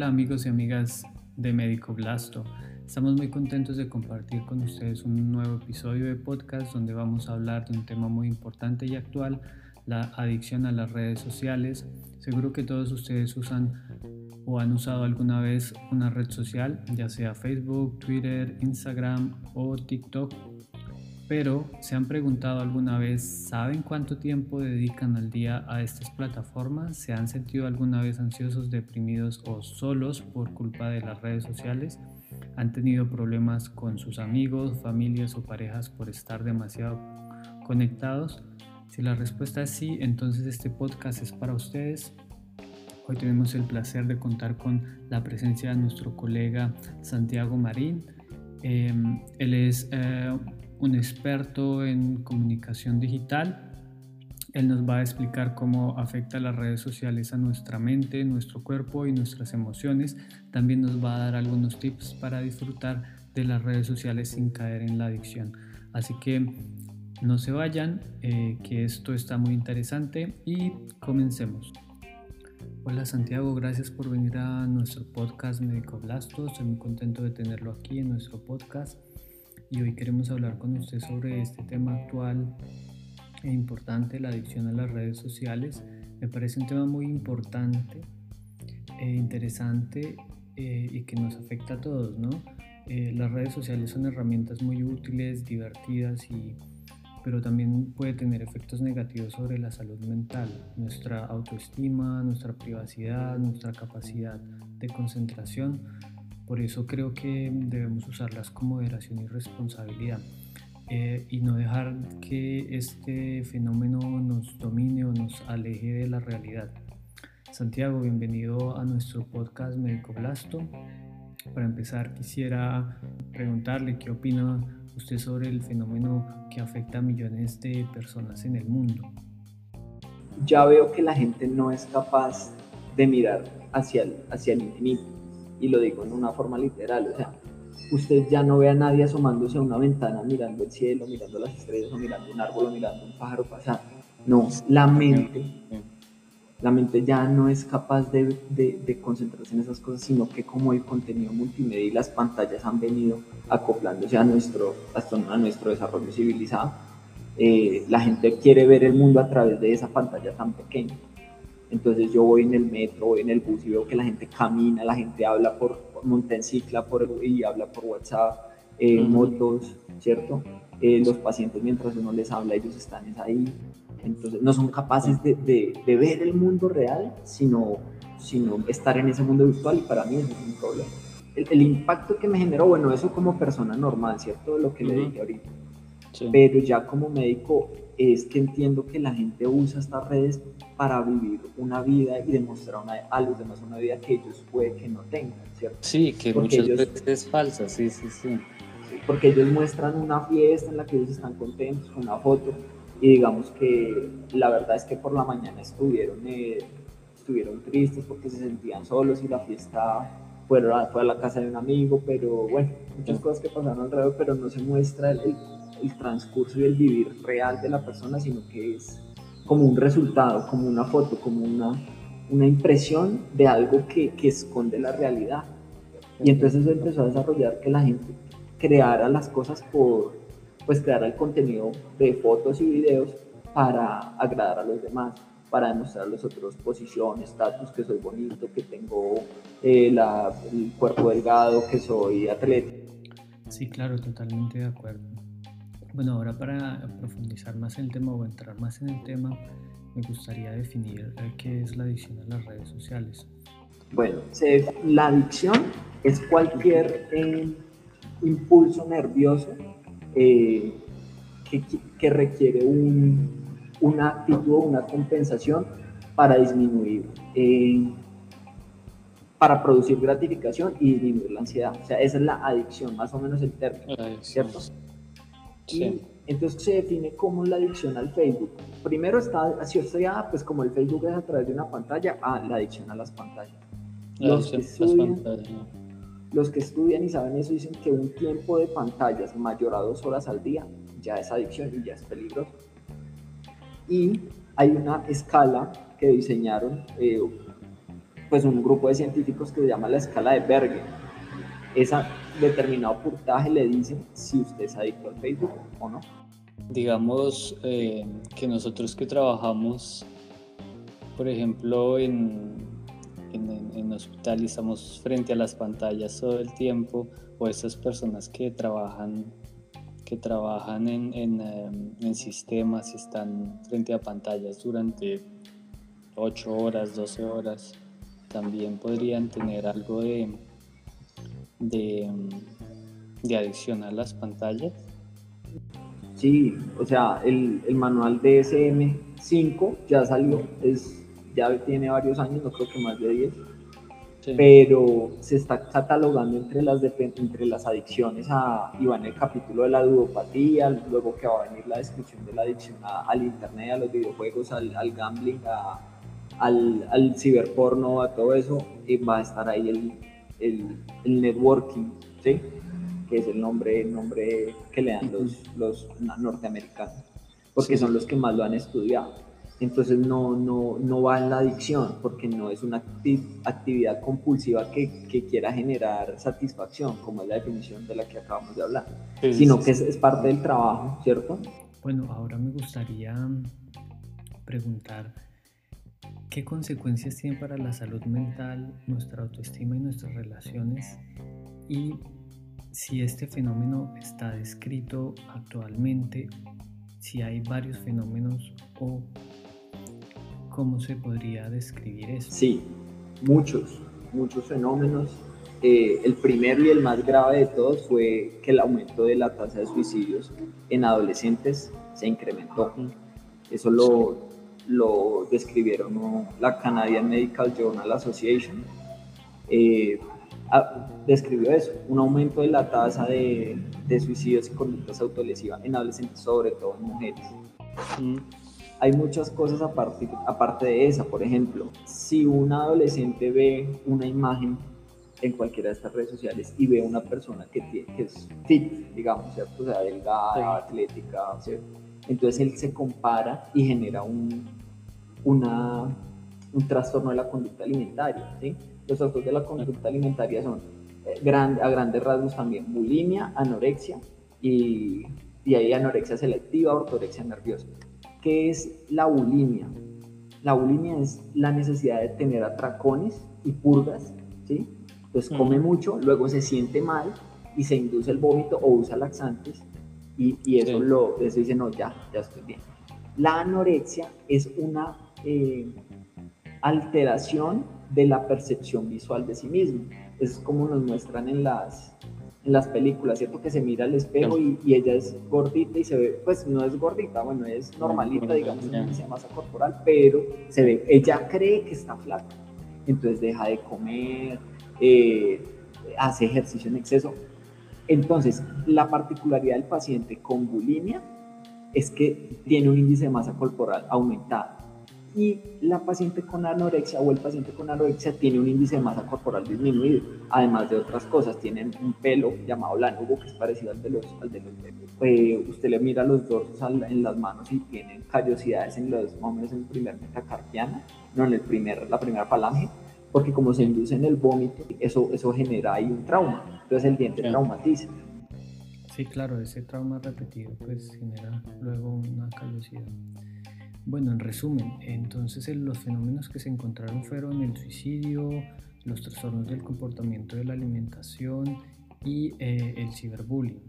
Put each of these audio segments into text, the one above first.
Hola amigos y amigas de Médico Blasto. Estamos muy contentos de compartir con ustedes un nuevo episodio de podcast donde vamos a hablar de un tema muy importante y actual, la adicción a las redes sociales. Seguro que todos ustedes usan o han usado alguna vez una red social, ya sea Facebook, Twitter, Instagram o TikTok pero ¿se han preguntado alguna vez, ¿saben cuánto tiempo dedican al día a estas plataformas? ¿Se han sentido alguna vez ansiosos, deprimidos o solos por culpa de las redes sociales? ¿Han tenido problemas con sus amigos, familias o parejas por estar demasiado conectados? Si la respuesta es sí, entonces este podcast es para ustedes. Hoy tenemos el placer de contar con la presencia de nuestro colega Santiago Marín. Em, él es eh, un experto en comunicación digital. Él nos va a explicar cómo afecta las redes sociales a nuestra mente, nuestro cuerpo y nuestras emociones. También nos va a dar algunos tips para disfrutar de las redes sociales sin caer en la adicción. Así que no se vayan, eh, que esto está muy interesante y comencemos. Hola Santiago, gracias por venir a nuestro podcast Médico Blasto. Estoy muy contento de tenerlo aquí en nuestro podcast y hoy queremos hablar con usted sobre este tema actual e importante, la adicción a las redes sociales. Me parece un tema muy importante e interesante eh, y que nos afecta a todos, ¿no? Eh, las redes sociales son herramientas muy útiles, divertidas y pero también puede tener efectos negativos sobre la salud mental, nuestra autoestima, nuestra privacidad, nuestra capacidad de concentración por eso creo que debemos usarlas con moderación y responsabilidad eh, y no dejar que este fenómeno nos domine o nos aleje de la realidad. Santiago, bienvenido a nuestro podcast Médico Blasto. Para empezar, quisiera preguntarle qué opina usted sobre el fenómeno que afecta a millones de personas en el mundo. Ya veo que la gente no es capaz de mirar hacia el, hacia el infinito y lo digo en una forma literal, o sea, usted ya no ve a nadie asomándose a una ventana mirando el cielo, mirando las estrellas o mirando un árbol o mirando un pájaro pasar. No, la mente, la mente ya no es capaz de, de, concentrarse en esas cosas, sino que como el contenido multimedia y las pantallas han venido acoplándose a nuestro, a nuestro desarrollo civilizado, eh, la gente quiere ver el mundo a través de esa pantalla tan pequeña. Entonces yo voy en el metro, voy en el bus y veo que la gente camina, la gente habla por, por monta en cicla por, y habla por WhatsApp, eh, motos, ¿cierto? Eh, los pacientes mientras uno les habla, ellos están ahí. Entonces no son capaces de, de, ver el mundo real, sino, sino estar en ese mundo virtual y para mí eso es un problema. El, el impacto que me generó, bueno, eso como persona normal, ¿cierto? Lo que le dije ahorita. Pero ya como médico es que entiendo que la gente usa estas redes para vivir una vida y demostrar a los demás una vida que ellos puede que no tengan, ¿cierto? Sí, que muchas veces es falsa, sí, sí, sí. Porque ellos muestran una fiesta en la que ellos están contentos con una foto y digamos que la verdad es que por la mañana estuvieron, eh, estuvieron tristes porque se sentían solos y la fiesta fue a, fue a la casa de un amigo, pero bueno, muchas cosas que pasaron alrededor, pero no se muestra el el transcurso y el vivir real de la persona, sino que es como un resultado, como una foto, como una, una impresión de algo que, que esconde la realidad. Y entonces eso empezó a desarrollar que la gente creara las cosas por, pues creara el contenido de fotos y videos para agradar a los demás, para demostrar a los otros posición, estatus, que soy bonito, que tengo eh, la, el cuerpo delgado, que soy atleta. Sí, claro, totalmente de acuerdo. Bueno, ahora para profundizar más en el tema o entrar más en el tema, me gustaría definir eh, qué es la adicción a las redes sociales. Bueno, la adicción es cualquier eh, impulso nervioso eh, que, que, requiere un, una actitud, una compensación para disminuir, para producir gratificación y disminuir la ansiedad. O sea, esa es la adicción, más o menos el término, ¿cierto? Entonces se define como la adicción al Facebook. Primero está asociada, pues como el Facebook es a través de una pantalla, a la adicción a las pantallas. los, que estudian, los que estudian y saben eso dicen que un tiempo de pantallas mayor a dos horas al día ya es adicción y ya es peligroso. Y hay una escala que diseñaron, eh, pues un grupo de científicos que se llama la escala de Berger. Esa determinado puntaje le dice si usted es adicto al Facebook o no. Digamos eh, que nosotros que trabajamos, por ejemplo, en, en, en, hospital y estamos frente a las pantallas todo el tiempo, o esas personas que trabajan que trabajan en, en, em, en sistemas y están frente a pantallas durante 8 horas, 12 horas, también podrían tener algo de, de, de adicción a las pantallas. Sí, o sea, el, el manual DSM-5 ya salió, es, ya tiene varios años, no creo que más de 10, pero se está catalogando entre las, entre las adicciones a, y va en el capítulo de la ludopatía, luego que va a venir la descripción de la adicción al internet, a los videojuegos, al, al gambling, a, al, al, ciberporno, a todo eso, y va a estar ahí el, el, el networking, ¿sí? que es el nombre, el nombre que le dan los, los norteamericanos, porque son los que más lo han estudiado. Entonces no, no, no va en la adicción, porque no es una actividad compulsiva que, que, quiera generar satisfacción, como es la definición de la que acabamos de hablar, sino que es, es parte del trabajo, ¿cierto? Bueno, ahora me gustaría preguntar qué consecuencias tiene para la salud mental, nuestra autoestima y nuestras relaciones y si este fenómeno está descrito actualmente, si hay varios fenómenos o cómo se podría describir eso. Sí, muchos, muchos fenómenos. Eh, el primero y el más grave de todos fue que el aumento de la tasa de suicidios en adolescentes se incrementó. Eso lo, lo describieron la Canadian Medical Journal Association. Eh, Ah, describió eso, un aumento de la tasa de, de suicidios y conductas autolesivas en adolescentes, sobre todo en mujeres. Mm. Hay muchas cosas aparte, aparte de esa, por ejemplo, si un adolescente ve una imagen en cualquiera de estas redes sociales y ve una persona que, tiene, que es fit, digamos, ¿cierto? O sea, delgada, atlética, Entonces él se compara y genera un, una, un trastorno de la conducta alimentaria, ¿sí? Los trastornos de la conducta alimentaria son eh, a grandes rasgos también bulimia, anorexia y, y hay anorexia selectiva, ortorexia nerviosa. ¿Qué es la bulimia? La bulimia es la necesidad de tener atracones y purgas, ¿sí? Entonces come mucho, luego se siente mal y se induce el vómito o usa laxantes y, y eso, lo, eso dice, no, ya, ya estoy bien. La anorexia es una eh, alteración de la percepción visual de sí mismo. Es como nos muestran en las, en las películas, ¿cierto? Que se mira al espejo y, ella es gordita y se ve, pues no es gordita, bueno, es normalita, digamos, en masa corporal, pero se ve, ella cree que está flaca. Entonces deja de comer, eh, hace ejercicio en exceso. Entonces, la particularidad del paciente con bulimia es que tiene un índice de masa corporal aumentado. Y la paciente con anorexia o el paciente con anorexia tiene un índice de masa corporal disminuido, además de otras cosas, tienen un pelo llamado lánugo que es parecido al de los, al de los eh, usted le mira los dorsos en las manos y tienen callosidades en los hombres en el primer metacarpiano, no en el primer, la primera falange, porque como se induce en el vómito, eso, eso genera ahí un trauma, entonces el diente traumatiza. Sí, claro, ese trauma repetido pues genera luego una callosidad. Bueno, en resumen, entonces los fenómenos que se encontraron fueron el suicidio, los trastornos del comportamiento de la alimentación y eh, el ciberbullying.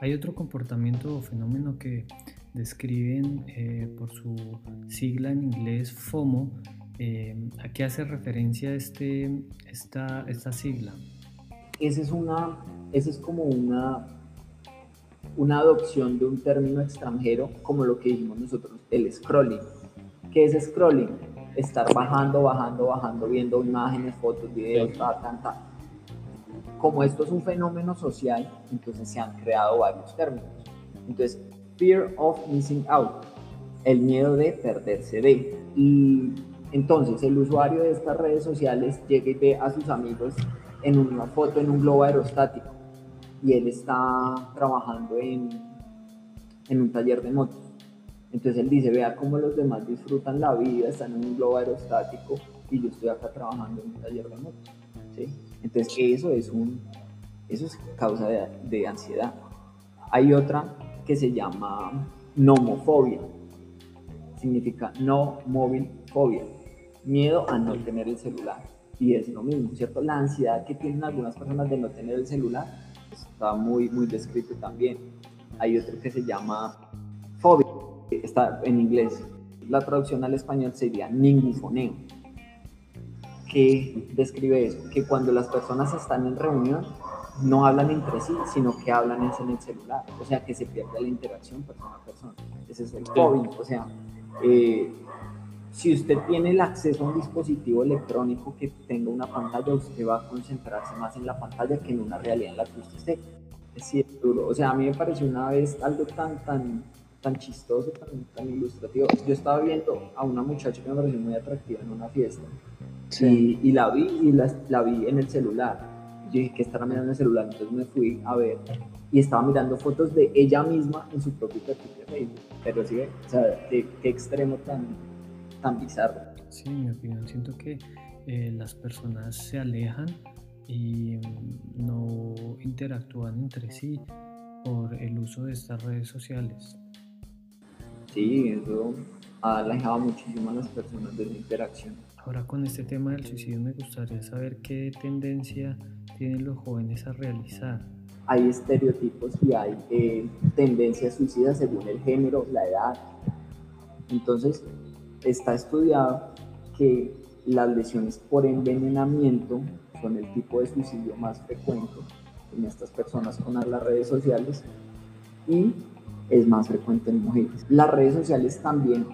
Hay otro comportamiento o fenómeno que describen eh, por su sigla en inglés FOMO. Eh, ¿A qué hace referencia este, esta, esta sigla? Esa es, una, esa es como una una adopción de un término extranjero como lo que dijimos nosotros, el scrolling. ¿Qué es scrolling? Estar bajando, bajando, bajando, viendo imágenes, fotos, videos, ta, ta, ta. Como esto es un fenómeno social, entonces se han creado varios términos. Entonces, fear of missing out, el miedo de perderse de. Y entonces el usuario de estas redes sociales llega y ve a sus amigos en una foto en un globo aerostático y él está trabajando en, en un taller de motos. Entonces él dice, vea cómo los demás disfrutan la vida, están en un globo aerostático y yo estoy acá trabajando en un taller remoto. ¿sí? Entonces eso es, un, eso es causa de, de ansiedad. Hay otra que se llama nomofobia. Significa no móvil fobia. Miedo a no tener el celular. Y es lo mismo, ¿cierto? La ansiedad que tienen algunas personas de no tener el celular está muy, muy descrito también. Hay otro que se llama fobia, está en inglés. La traducción al español sería ningufoneo. ¿Qué describe eso? Que cuando las personas están en reunión, no hablan entre sí, sino que hablan en el celular. O sea, que se pierde la interacción persona a persona. Ese es el COVID. O sea, eh, si usted tiene el acceso a un dispositivo electrónico que tenga una pantalla, usted va a concentrarse más en la pantalla que en una realidad en la que usted esté. Es cierto, o sea, a mí me pareció una vez algo tan, tan, tan chistoso, tan, tan ilustrativo. Yo estaba viendo a una muchacha que me pareció muy atractiva en una fiesta y, y, la vi y la, la vi en el celular yo dije que estará mirando el celular, entonces me fui a ver y estaba mirando fotos de ella misma en su propio perfil de Facebook. Pero sí, o sea, qué, extremo tan, tan bizarro. Sí, en mi opinión, siento que eh, las personas se alejan y mm, no interactúan entre sí por el uso de estas redes sociales. Sí, eso ha alejado muchísimo a las personas de la interacción. Ahora con este tema del suicidio me gustaría saber qué tendencia tienen los jóvenes a realizar. Hay estereotipos y hay eh, tendencias suicidas según el género, la edad. Entonces, está estudiado que las lesiones por envenenamiento son el tipo de suicidio más frecuente en estas personas con las redes sociales y es más frecuente en mujeres. Las redes sociales también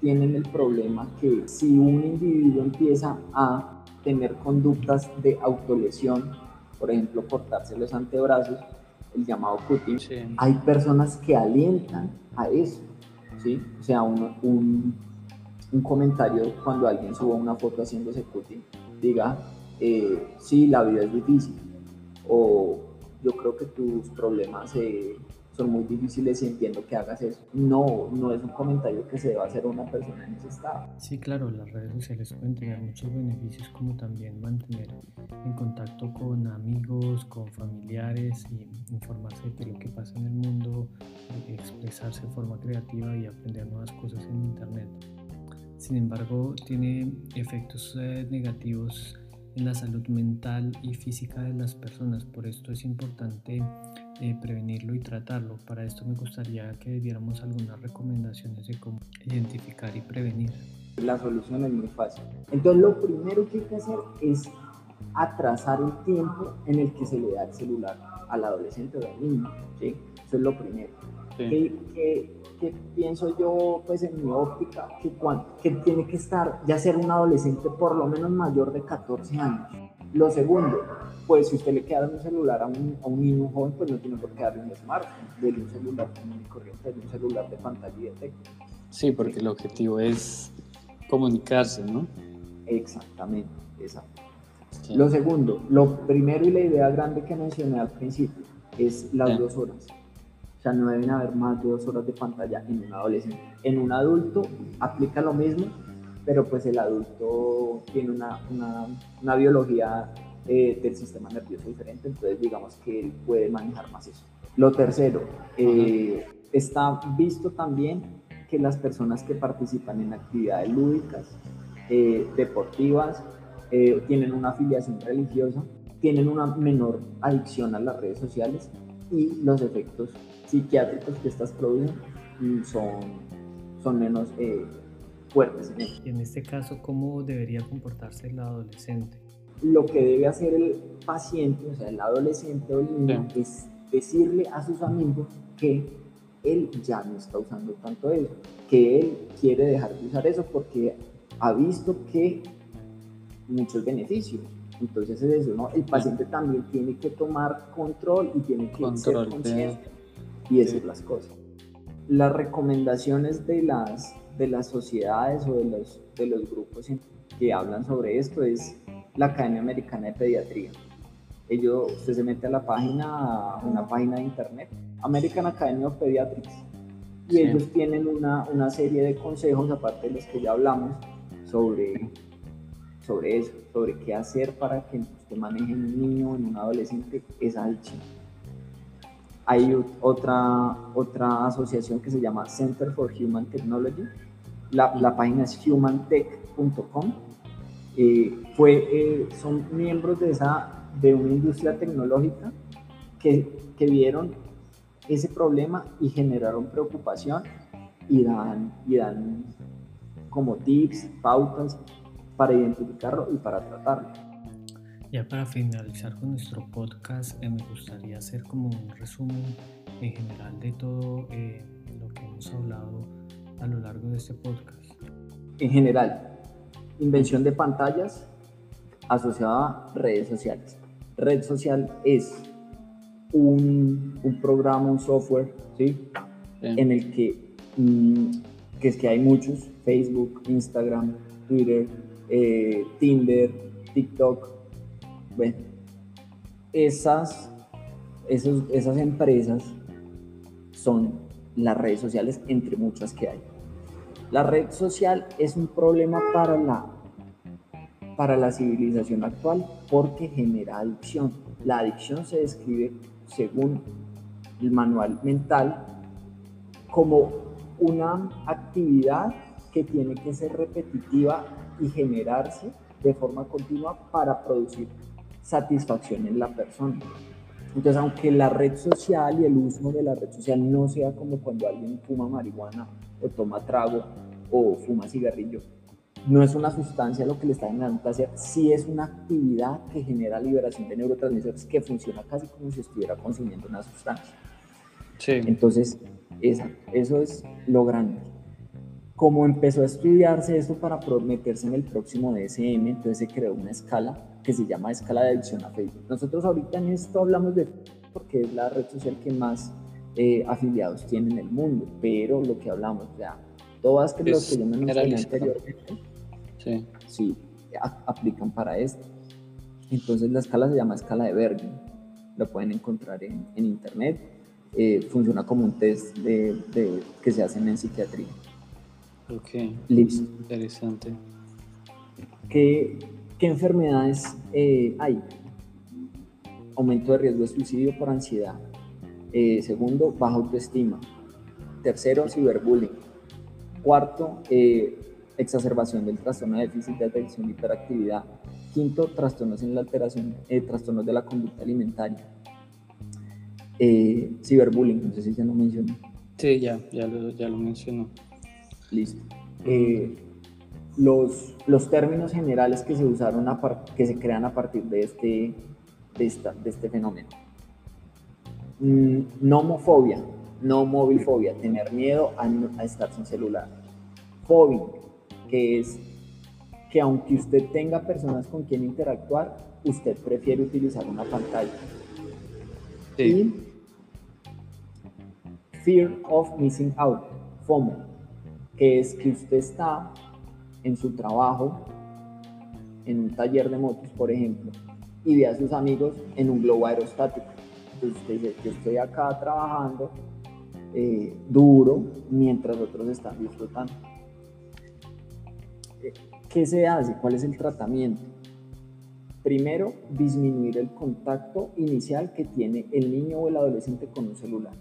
tienen el problema que si un individuo empieza a tener conductas de autolesión, por ejemplo, cortarse los antebrazos, el llamado cutting, hay personas que alientan a eso, ¿sí? O sea, un, un, un, comentario cuando alguien suba una foto haciéndose cutting, diga, eh, sí, la vida es difícil, o yo creo que tus problemas se son muy difíciles y entiendo que hagas eso. No, no es un comentario que se deba hacer a una persona en ese estado. Sí, claro, las redes sociales pueden tener muchos beneficios como también mantener en contacto con amigos, con familiares y informarse de lo que pasa en el mundo, expresarse de forma creativa y aprender nuevas cosas en Internet. Sin embargo, tiene efectos eh, negativos en la salud mental y física de las personas. Por esto es importante eh, prevenirlo y tratarlo. Para esto me gustaría que diéramos algunas recomendaciones de cómo identificar y prevenir. La solución es muy fácil. Entonces lo primero que hay que hacer es atrasar el tiempo en el que se le da el celular al adolescente o al niño. ¿sí? Eso es lo primero. ¿Qué, pienso yo, pues en mi óptica? Que, que tiene que estar, ya ser un adolescente por lo menos mayor de 14 años. Lo segundo, pues si usted le queda un celular a un, a un niño joven, pues no tiene por qué darle un smartphone, dele un celular común y corriente, un celular de pantalla y de texto. Sí, porque el objetivo es comunicarse, ¿no? Exactamente, exacto. Lo segundo, lo primero y la idea grande que mencioné al principio es las dos horas. O sea, no deben haber más de dos horas de pantalla en un adolescente. En un adulto aplica lo mismo, pero pues el adulto tiene una, una, una biología eh, del sistema nervioso diferente, entonces digamos que él puede manejar más eso. Lo tercero, eh, está visto también que las personas que participan en actividades lúdicas, eh, deportivas, tienen una afiliación religiosa, tienen una menor adicción a las redes sociales y los efectos psiquiátricos que estas producen mm, son, son menos fuertes. Y en este caso, ¿cómo debería comportarse el adolescente? Lo que debe hacer el paciente, o sea, el adolescente o el niño, es decirle a sus amigos que él ya no está usando tanto eso, que él quiere dejar de usar eso porque ha visto que muchos beneficios. Entonces es eso, ¿no? El paciente también tiene que tomar control y tiene que ser consciente y decir las cosas. Las recomendaciones de las de las sociedades o de los, de los grupos que hablan sobre esto es la Academia Americana de Pediatría. Ellos, usted se mete a la página, una página de internet, American Academy of Pediatrics, y ellos tienen una, una, serie de consejos, aparte de los que ya hablamos, sobre, sobre eso, sobre qué hacer para que usted maneje un niño en un adolescente esa adicción. Hay otra, otra asociación que se llama Center for Human Technology. La, la página es humantech.com. Eh, eh, son miembros de, esa, de una industria tecnológica que, que vieron ese problema y generaron preocupación y dan, y dan como tips, pautas para identificarlo y para tratarlo. Ya para finalizar con nuestro podcast, eh, me gustaría hacer como un resumen en general de todo eh, lo que hemos hablado a lo largo de este podcast. En general, invención de pantallas asociada a redes sociales. Red social es un, un programa, un software, ¿sí? En el que, mm, que es que hay muchos, Facebook, Instagram, Twitter, eh, Tinder, TikTok. Bueno, esas, esas empresas son las redes sociales, entre muchas que hay. La red social es un problema para la, para la civilización actual porque genera adicción. La adicción se describe según el manual mental, como una actividad que tiene que ser repetitiva y generarse de forma continua para producir satisfacción en la persona. Entonces, aunque la red social y el uso de la red social no sea como cuando alguien fuma marihuana o toma trago o fuma cigarrillo, no es una sustancia lo que le está generando placer, sí es una actividad que genera liberación de neurotransmisores que funciona casi como si estuviera consumiendo una sustancia. Sí. Entonces, esa, eso es lo grande. Como empezó a estudiarse esto para meterse en el próximo DSM, entonces se creó una escala que se llama escala de adicción a Facebook. Nosotros ahorita en esto hablamos de porque es la red social que más eh, afiliados tiene en el mundo, pero lo que hablamos, ya, todas que, los que yo mencioné anteriormente, sí. sí, aplican para esto. Entonces la escala se llama escala de Bergen, lo pueden encontrar en, en internet, eh, funciona como un test de, de, que se hacen en psiquiatría. Ok, listo. Interesante. ¿Qué, qué enfermedades eh, hay? Aumento de riesgo de suicidio por ansiedad. Eh, segundo, baja autoestima. Tercero, ciberbullying. Cuarto, eh, exacerbación del trastorno de déficit de atención y hiperactividad. Quinto, trastornos en la alteración, eh, trastornos de la conducta alimentaria. Ciberbullying, no sé si ya lo mencionó. Sí, ya, ya lo, ya lo mencionó. Listo. Eh, los, los términos generales que se usaron, a que se crean a partir de este, de esta, de este fenómeno. Mm, nomofobia, no movilfobia, tener miedo a, a estar sin celular. Fobia, que es que aunque usted tenga personas con quien interactuar, usted prefiere utilizar una pantalla. Sí. Y fear of missing out, FOMO, es que usted está en su trabajo, en un taller de motos, por ejemplo, y ve a sus amigos en un globo aerostático. Entonces usted dice, yo estoy acá trabajando eh, duro mientras otros están disfrutando. ¿Qué se hace? ¿Cuál es el tratamiento? Primero, disminuir el contacto inicial que tiene el niño o el adolescente con un celular.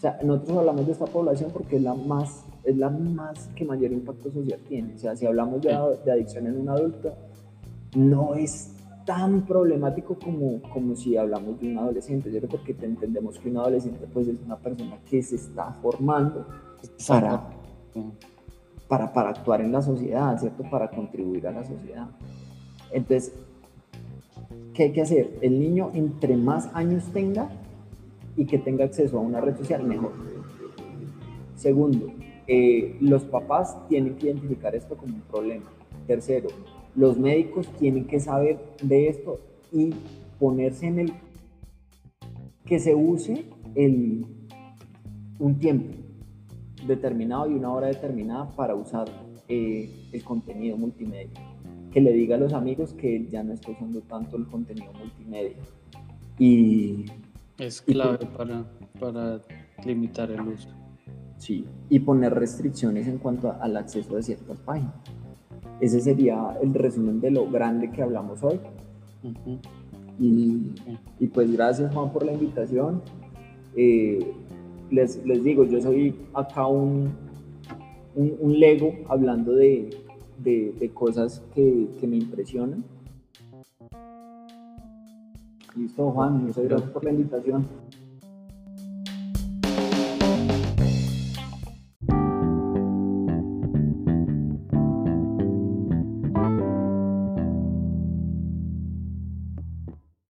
O sea, nosotros hablamos de esta población porque es la más, es la más que mayor impacto social tiene. O sea, si hablamos de, de adicción en un adulto, no es tan problemático como, como si hablamos de un adolescente, ¿cierto? Porque entendemos que un adolescente pues es una persona que se está formando para, para, para actuar en la sociedad, ¿cierto? Para contribuir a la sociedad. Entonces, ¿qué hay que hacer? El niño entre más años tenga y que tenga acceso a una red social, mejor. Segundo, eh, los papás tienen que identificar esto como un problema. Tercero, los médicos tienen que saber de esto y ponerse en el que se use el, un tiempo determinado y una hora determinada para usar eh, el contenido multimedia. Que le diga a los amigos que ya no está usando tanto el contenido multimedia. Y, es clave para, para limitar el uso. Sí, y poner restricciones en cuanto al acceso a ciertas páginas. ese sería el resumen de lo grande que hablamos hoy. y, y, pues gracias Juan por la invitación. Eh, les, les, digo, yo soy acá un, un, un lego hablando de, de, de cosas que, que, me impresionan. Listo, Juan, muchas gracias por la invitación.